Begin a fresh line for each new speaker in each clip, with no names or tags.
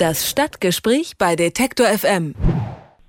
Das Stadtgespräch bei Detektor FM.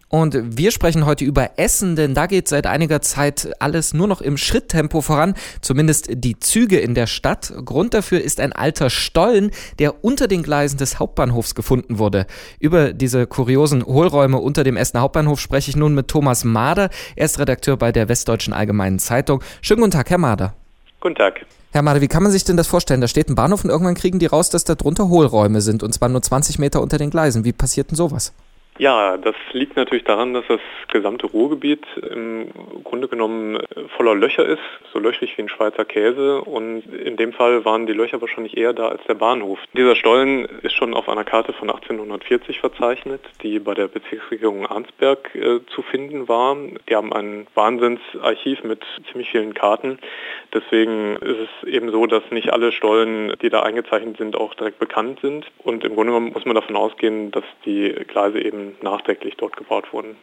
Und wir sprechen heute über Essen, denn da geht seit einiger Zeit alles nur noch im Schritttempo voran, zumindest die Züge in der Stadt. Grund dafür ist ein alter Stollen, der unter den Gleisen des Hauptbahnhofs gefunden wurde. Über diese kuriosen Hohlräume unter dem Essener Hauptbahnhof spreche ich nun mit Thomas Mader. Er ist Redakteur bei der Westdeutschen Allgemeinen Zeitung. Schönen guten Tag, Herr Mader.
Guten Tag.
Herr Mader, wie kann man sich denn das vorstellen? Da steht ein Bahnhof und irgendwann kriegen die raus, dass da drunter Hohlräume sind und zwar nur 20 Meter unter den Gleisen. Wie passiert denn sowas?
Ja, das liegt natürlich daran, dass das gesamte Ruhrgebiet im Grunde genommen voller Löcher ist, so löchrig wie ein Schweizer Käse. Und in dem Fall waren die Löcher wahrscheinlich eher da als der Bahnhof. Dieser Stollen ist schon auf einer Karte von 1840 verzeichnet, die bei der Bezirksregierung Arnsberg äh, zu finden war. Die haben ein Wahnsinnsarchiv mit ziemlich vielen Karten. Deswegen ist es eben so, dass nicht alle Stollen, die da eingezeichnet sind, auch direkt bekannt sind. Und im Grunde genommen muss man davon ausgehen, dass die Gleise eben nachträglich dort gebaut wurden.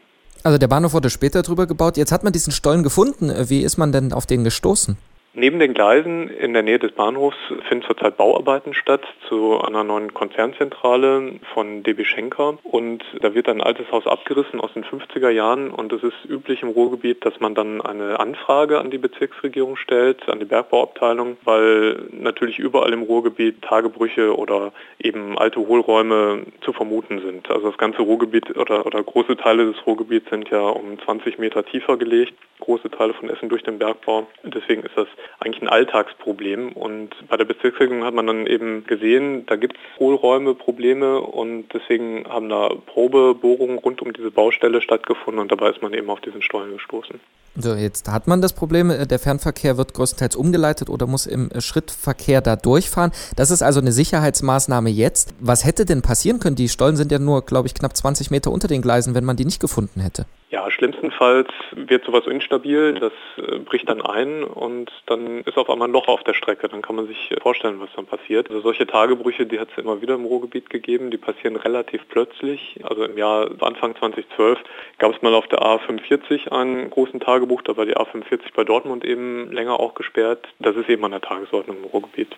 Also der Bahnhof wurde später drüber gebaut. Jetzt hat man diesen Stollen gefunden. Wie ist man denn auf den gestoßen?
Neben den Gleisen in der Nähe des Bahnhofs finden zurzeit Bauarbeiten statt zu einer neuen Konzernzentrale von DB Schenker und da wird ein altes Haus abgerissen aus den 50er Jahren und es ist üblich im Ruhrgebiet, dass man dann eine Anfrage an die Bezirksregierung stellt, an die Bergbauabteilung, weil natürlich überall im Ruhrgebiet Tagebrüche oder eben alte Hohlräume zu vermuten sind. Also das ganze Ruhrgebiet oder, oder große Teile des Ruhrgebiets sind ja um 20 Meter tiefer gelegt, große Teile von Essen durch den Bergbau. Deswegen ist das eigentlich ein Alltagsproblem. Und bei der Bezirksregierung hat man dann eben gesehen, da gibt es Hohlräume, Probleme und deswegen haben da Probebohrungen rund um diese Baustelle stattgefunden und dabei ist man eben auf diesen Stollen gestoßen.
So, jetzt hat man das Problem, äh, der Fernverkehr wird größtenteils umgeleitet oder muss im äh, Schrittverkehr da durchfahren. Das ist also eine Sicherheitsmaßnahme jetzt. Was hätte denn passieren können? Die Stollen sind ja nur, glaube ich, knapp 20 Meter unter den Gleisen, wenn man die nicht gefunden hätte.
Ja, schlimmstenfalls wird sowas instabil, das äh, bricht dann ein und dann ist auf einmal ein Loch auf der Strecke. Dann kann man sich vorstellen, was dann passiert. Also solche Tagebrüche, die hat es immer wieder im Ruhrgebiet gegeben, die passieren relativ plötzlich. Also im Jahr Anfang 2012 gab es mal auf der A45 einen großen Tagebuch, da war die A45 bei Dortmund eben länger auch gesperrt. Das ist eben an der Tagesordnung im Ruhrgebiet.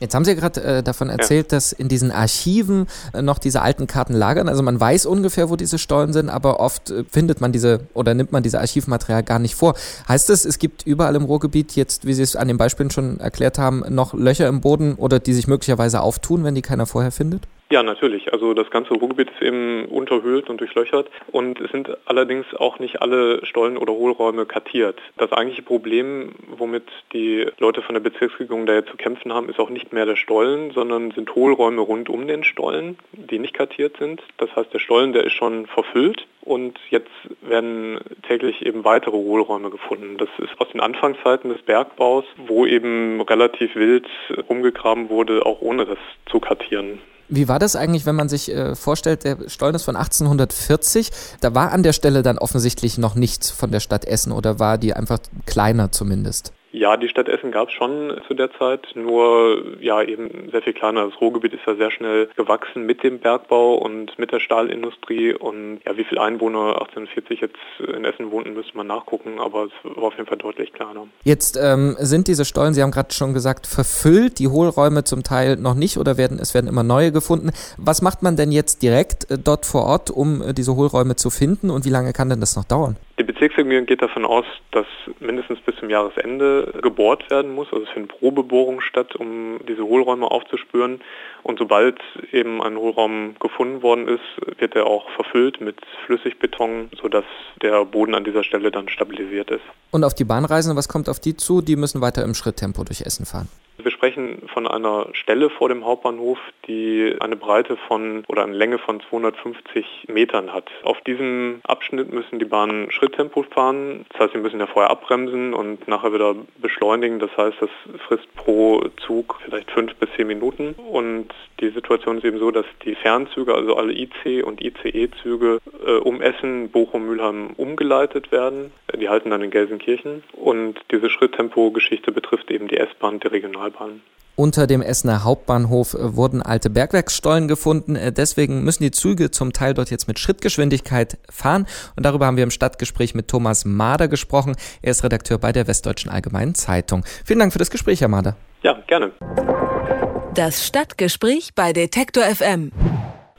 Jetzt haben Sie gerade äh, davon erzählt, ja. dass in diesen Archiven äh, noch diese alten Karten lagern. Also man weiß ungefähr, wo diese Stollen sind, aber oft äh, findet man diese oder nimmt man diese Archivmaterial gar nicht vor. Heißt das, es gibt überall im Ruhrgebiet jetzt, wie Sie es an den Beispielen schon erklärt haben, noch Löcher im Boden oder die sich möglicherweise auftun, wenn die keiner vorher findet?
Ja, natürlich. Also das ganze Ruhrgebiet ist eben unterhöhlt und durchlöchert und es sind allerdings auch nicht alle Stollen oder Hohlräume kartiert. Das eigentliche Problem, womit die Leute von der Bezirksregierung da jetzt zu kämpfen haben, ist auch nicht mehr der Stollen, sondern sind Hohlräume rund um den Stollen, die nicht kartiert sind. Das heißt, der Stollen, der ist schon verfüllt und jetzt werden täglich eben weitere Hohlräume gefunden. Das ist aus den Anfangszeiten des Bergbaus, wo eben relativ wild rumgegraben wurde, auch ohne das zu kartieren.
Wie war das eigentlich, wenn man sich äh, vorstellt, der Stollen ist von 1840, da war an der Stelle dann offensichtlich noch nichts von der Stadt Essen oder war die einfach kleiner zumindest?
Ja, die Stadt Essen gab es schon zu der Zeit, nur ja eben sehr viel kleiner. Das Ruhrgebiet ist ja sehr schnell gewachsen mit dem Bergbau und mit der Stahlindustrie und ja, wie viele Einwohner 1840 jetzt in Essen wohnten, müsste man nachgucken, aber es war auf jeden Fall deutlich kleiner.
Jetzt ähm, sind diese Stollen, Sie haben gerade schon gesagt, verfüllt, die Hohlräume zum Teil noch nicht oder werden es werden immer neue gefunden. Was macht man denn jetzt direkt äh, dort vor Ort, um äh, diese Hohlräume zu finden und wie lange kann denn das noch dauern?
Die Bezirksregierung geht davon aus, dass mindestens bis zum Jahresende gebohrt werden muss. Also es finden Probebohrungen statt, um diese Hohlräume aufzuspüren. Und sobald eben ein Hohlraum gefunden worden ist, wird er auch verfüllt mit Flüssigbeton, sodass der Boden an dieser Stelle dann stabilisiert ist.
Und auf die Bahnreisenden, was kommt auf die zu? Die müssen weiter im Schritttempo durch Essen fahren.
Wir sprechen von einer Stelle vor dem Hauptbahnhof, die eine Breite von oder eine Länge von 250 Metern hat. Auf diesem Abschnitt müssen die Bahnen Schritttempo fahren. Das heißt, sie müssen ja vorher abbremsen und nachher wieder beschleunigen. Das heißt, das frisst pro Zug vielleicht fünf bis zehn Minuten. Und die Situation ist eben so, dass die Fernzüge, also alle IC und ICE-Züge äh, um Essen, Bochum, Mülheim umgeleitet werden. Die halten dann in Gelsenkirchen. Und diese Schritttempo-Geschichte betrifft eben die S-Bahn, die Regionalbahn.
Unter dem Essener Hauptbahnhof äh, wurden alte Bergwerksstollen gefunden. Äh, deswegen müssen die Züge zum Teil dort jetzt mit Schrittgeschwindigkeit fahren. Und darüber haben wir im Stadtgespräch mit Thomas Mader gesprochen. Er ist Redakteur bei der Westdeutschen Allgemeinen Zeitung. Vielen Dank für das Gespräch, Herr Mader.
Ja, gerne.
Das Stadtgespräch bei Detektor FM.